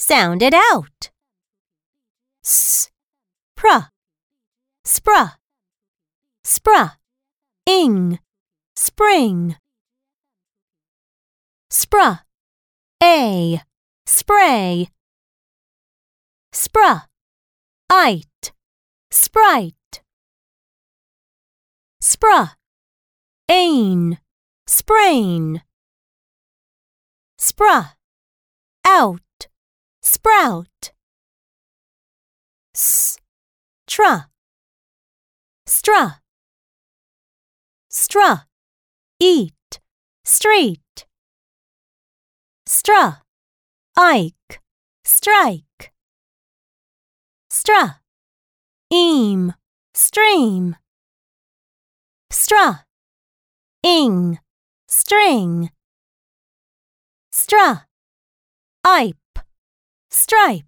Sound it out. S, pr, spra, spr, ing, spring. Spra, a, spray. Spra, ite, sprite. Spr, ain, sprain. Spra, out, sprout. S, tra, stra. Stra, eat, street. Stra, ike, strike. Stra, eam, stream. Stra, ing, string. Stra, ipe, stripe.